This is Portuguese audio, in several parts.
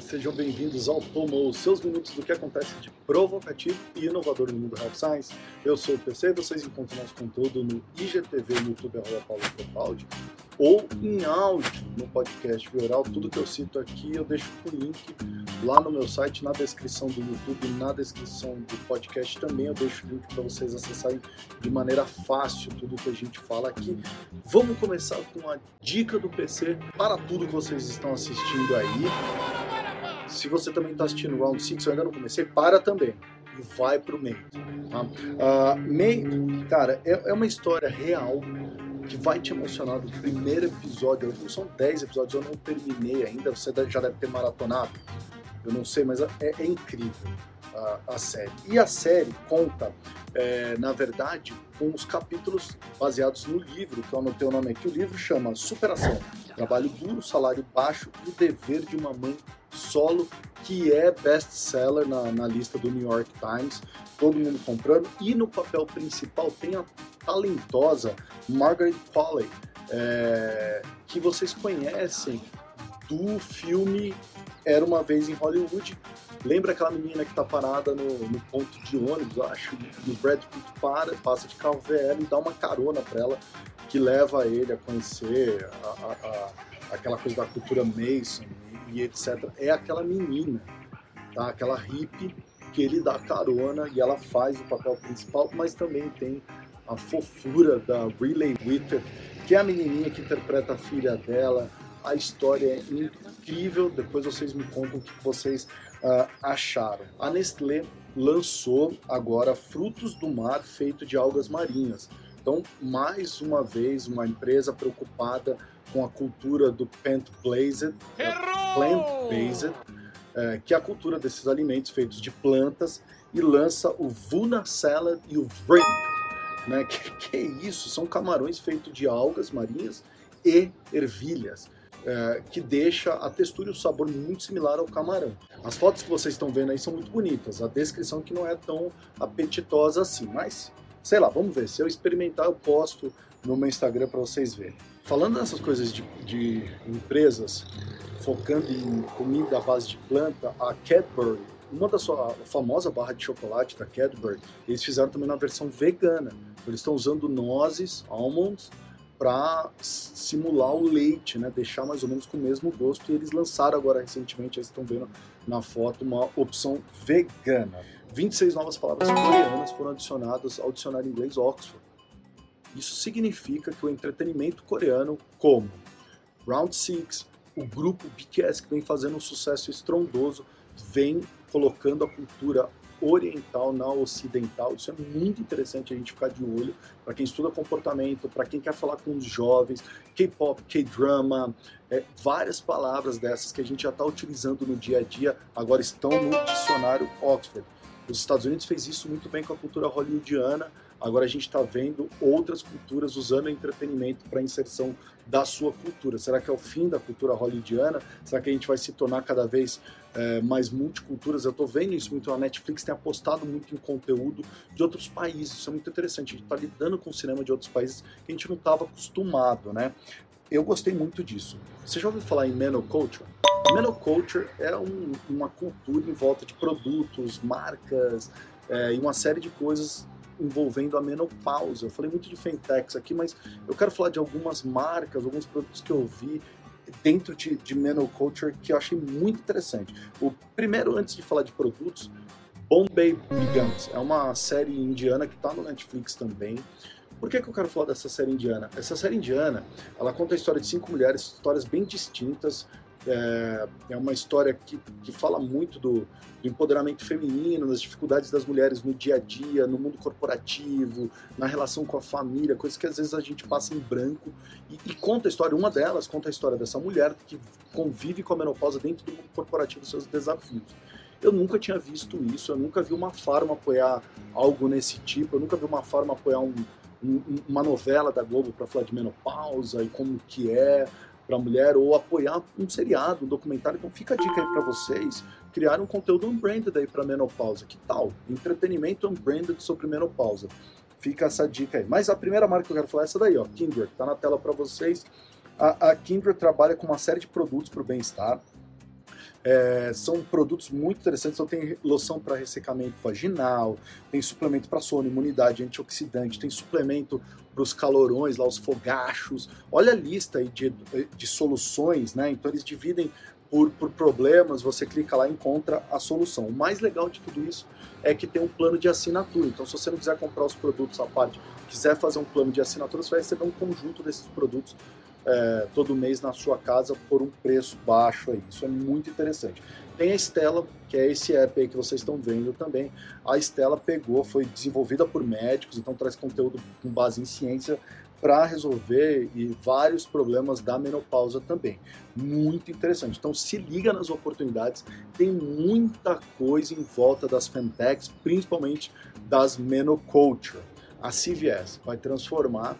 sejam bem-vindos ao Pomo, seus minutos do que acontece de provocativo e inovador no mundo Health Science. Eu sou o PC, vocês encontram nosso conteúdo no IGTV, no YouTube, arroba Paulo Propaldi, ou em áudio no podcast Vioral. Tudo que eu cito aqui eu deixo o link lá no meu site, na descrição do YouTube, na descrição do podcast também eu deixo o link para vocês acessarem de maneira fácil tudo que a gente fala aqui. Vamos começar com a dica do PC para tudo que vocês estão assistindo aí. Se você também está assistindo Round 6, eu ainda não comecei, para também e vai pro meio. Tá? Uh, meio, cara, é, é uma história real que vai te emocionar do primeiro episódio. São 10 episódios, eu não terminei ainda, você já deve ter maratonado eu não sei, mas é, é incrível a, série. E a série conta, é, na verdade, com os capítulos baseados no livro, que eu anotei o nome aqui. O livro chama Superação, Trabalho Duro, Salário Baixo e o Dever de uma Mãe Solo, que é best-seller na, na lista do New York Times, todo mundo comprando. E no papel principal tem a talentosa Margaret Qualley, é, que vocês conhecem do filme Era Uma Vez em Hollywood. Lembra aquela menina que tá parada no, no ponto de ônibus, acho, e o Brad Pitt para, passa de carro velho e dá uma carona para ela, que leva ele a conhecer a, a, a, aquela coisa da cultura Mason e, e, etc. É aquela menina, tá? aquela hippie que ele dá carona e ela faz o papel principal, mas também tem a fofura da Riley Whittaker, que é a menininha que interpreta a filha dela, a história é incrível. Depois vocês me contam o que vocês uh, acharam. A Nestlé lançou agora frutos do mar feito de algas marinhas. Então, mais uma vez, uma empresa preocupada com a cultura do plant-based, plant-based, é, que é a cultura desses alimentos feitos de plantas, e lança o Vuna Salad e o Vrimp. Né? Que, que é isso? São camarões feitos de algas marinhas e ervilhas é, que deixa a textura e o sabor muito similar ao camarão. As fotos que vocês estão vendo aí são muito bonitas, a descrição que não é tão apetitosa assim, mas sei lá, vamos ver. Se eu experimentar, eu posto no meu Instagram para vocês verem. Falando dessas coisas de, de empresas focando em comida à base de planta, a Cadbury uma da sua famosa barra de chocolate da Cadbury, eles fizeram também na versão vegana. Eles estão usando nozes, almonds, para simular o leite, né? deixar mais ou menos com o mesmo gosto. E eles lançaram agora recentemente, vocês estão vendo na foto, uma opção vegana. 26 novas palavras coreanas foram adicionadas ao dicionário inglês Oxford. Isso significa que o entretenimento coreano, como Round Six, o grupo BTS que vem fazendo um sucesso estrondoso, vem colocando a cultura oriental na ocidental. Isso é muito interessante a gente ficar de olho para quem estuda comportamento, para quem quer falar com os jovens, K-pop, K-drama, é, várias palavras dessas que a gente já está utilizando no dia a dia, agora estão no dicionário Oxford. Os Estados Unidos fez isso muito bem com a cultura hollywoodiana, agora a gente está vendo outras culturas usando entretenimento para inserção da sua cultura. Será que é o fim da cultura hollywoodiana? Será que a gente vai se tornar cada vez é, mais multiculturas? Eu estou vendo isso muito. A Netflix tem apostado muito em conteúdo de outros países. Isso é muito interessante. A gente está lidando com o cinema de outros países que a gente não estava acostumado, né? Eu gostei muito disso. Você já ouviu falar em Menoculture? Menoculture é um, uma cultura em volta de produtos, marcas é, e uma série de coisas envolvendo a menopausa. Eu falei muito de Fentex aqui, mas eu quero falar de algumas marcas, alguns produtos que eu vi dentro de, de Menoculture que eu achei muito interessante. O primeiro, antes de falar de produtos, Bombay Brigantes é uma série indiana que está no Netflix também. Por que, que eu quero falar dessa série indiana? Essa série indiana, ela conta a história de cinco mulheres, histórias bem distintas, é, é uma história que, que fala muito do, do, empoderamento feminino, das dificuldades das mulheres no dia a dia, no mundo corporativo, na relação com a família, coisas que às vezes a gente passa em branco. E, e conta a história, uma delas conta a história dessa mulher que convive com a menopausa dentro do mundo corporativo, seus desafios. Eu nunca tinha visto isso, eu nunca vi uma farma apoiar algo nesse tipo, eu nunca vi uma farma apoiar um, um, uma novela da Globo para falar de menopausa e como que é, para a mulher ou apoiar um seriado, um documentário. Então fica a dica aí para vocês criar um conteúdo unbranded aí para menopausa. Que tal? Entretenimento unbranded sobre menopausa. Fica essa dica aí. Mas a primeira marca que eu quero falar é essa daí, ó, Kindred. Tá na tela para vocês. A, a Kindred trabalha com uma série de produtos para o bem-estar. É, são produtos muito interessantes. Então, tem loção para ressecamento vaginal, tem suplemento para sono, imunidade, antioxidante, tem suplemento para os calorões, lá os fogachos. Olha a lista aí de, de soluções, né? Então, eles dividem por, por problemas, você clica lá e encontra a solução. O mais legal de tudo isso é que tem um plano de assinatura. Então, se você não quiser comprar os produtos à parte, quiser fazer um plano de assinatura, você vai receber um conjunto desses produtos é, todo mês na sua casa por um preço baixo aí. Isso é muito interessante. Tem a Stella, que é esse app aí que vocês estão vendo também. A Stella pegou, foi desenvolvida por médicos, então traz conteúdo com base em ciência para resolver e vários problemas da menopausa também. Muito interessante. Então se liga nas oportunidades, tem muita coisa em volta das fintechs, principalmente das menoculture. A CVS vai transformar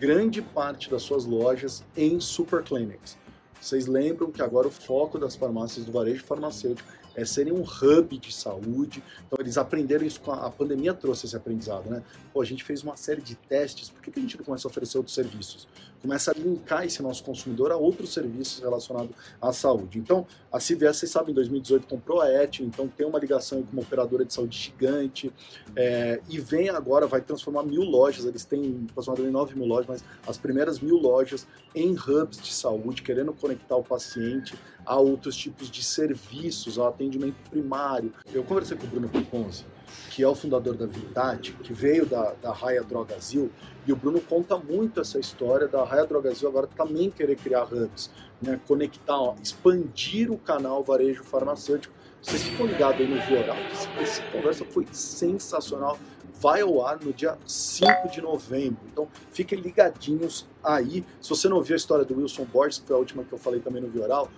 grande parte das suas lojas em super clinics. Vocês lembram que agora o foco das farmácias do varejo farmacêutico é serem um hub de saúde. Então eles aprenderam isso com a, a pandemia trouxe esse aprendizado, né? Pô, a gente fez uma série de testes, por que, que a gente não começa a oferecer outros serviços? Começa a linkar esse nosso consumidor a outros serviços relacionados à saúde. Então, a CVS, vocês sabem, em 2018 comprou a ET, então tem uma ligação com uma operadora de saúde gigante, é, e vem agora, vai transformar mil lojas, eles têm aproximadamente 9 mil lojas, mas as primeiras mil lojas em hubs de saúde, querendo conectar o paciente a outros tipos de serviços, ao atendimento primário. Eu conversei com o Bruno Piponzi, que é o fundador da Vitat, que veio da, da Raia Drogazil, e o Bruno conta muito essa história da Raia Drogazil agora também querer criar hubs, né, conectar, ó, expandir o canal varejo farmacêutico. Vocês ficam ligados aí no Vioral, essa conversa foi sensacional, vai ao ar no dia 5 de novembro. Então fiquem ligadinhos aí. Se você não ouviu a história do Wilson Borges, que foi a última que eu falei também no Vioral,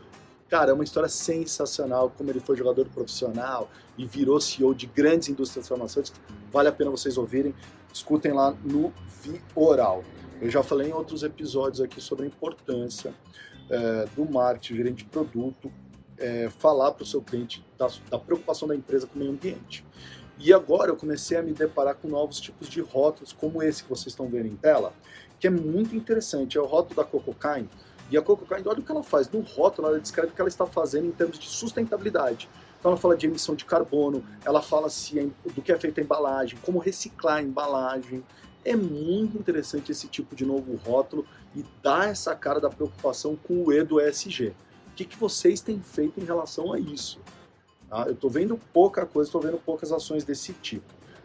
Cara, é uma história sensacional, como ele foi jogador profissional e virou CEO de grandes indústrias farmacêuticas. Vale a pena vocês ouvirem, escutem lá no Vioral. Eu já falei em outros episódios aqui sobre a importância é, do marketing, gerente de produto, é, falar para o seu cliente da, da preocupação da empresa com o meio ambiente. E agora eu comecei a me deparar com novos tipos de rótulos, como esse que vocês estão vendo em tela, que é muito interessante. É o rótulo da Cococaine, e a Kind, olha o que ela faz. No rótulo, ela descreve o que ela está fazendo em termos de sustentabilidade. Então ela fala de emissão de carbono, ela fala se é, do que é feita a embalagem, como reciclar a embalagem. É muito interessante esse tipo de novo rótulo e dá essa cara da preocupação com o E do ESG. O que, que vocês têm feito em relação a isso? Tá? Eu estou vendo pouca coisa, estou vendo poucas ações desse tipo.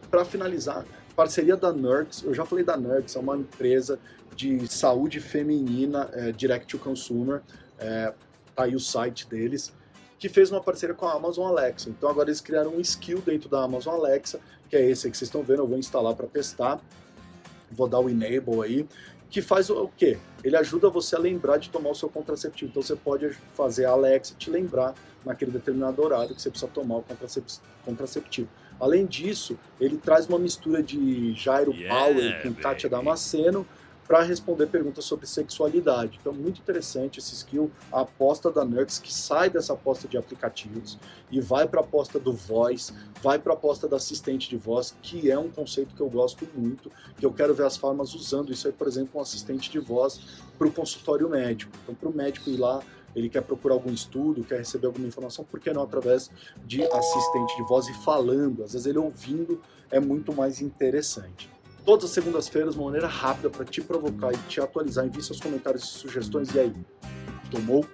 Para finalizar, parceria da Nerds, eu já falei da Nerds, é uma empresa de saúde feminina é, direct to consumer, é, tá aí o site deles, que fez uma parceria com a Amazon Alexa. Então agora eles criaram um skill dentro da Amazon Alexa, que é esse que vocês estão vendo, eu vou instalar para testar, vou dar o enable aí, que faz o quê? Ele ajuda você a lembrar de tomar o seu contraceptivo. Então você pode fazer a Alexa te lembrar naquele determinado horário que você precisa tomar o contraceptivo. Além disso, ele traz uma mistura de Jairo yeah, Power com Kátia Damasceno para responder perguntas sobre sexualidade. Então, muito interessante esse skill, a aposta da Nux, que sai dessa aposta de aplicativos e vai para a aposta do voice, vai para a aposta da assistente de voz, que é um conceito que eu gosto muito, que eu quero ver as farmas usando isso aí, por exemplo, um assistente de voz para o consultório médico. Então, para o médico ir lá ele quer procurar algum estudo, quer receber alguma informação, por que não através de assistente de voz e falando? Às vezes ele ouvindo é muito mais interessante. Todas as segundas-feiras, uma maneira rápida para te provocar e te atualizar. Envie seus comentários e sugestões. E aí? Tomou?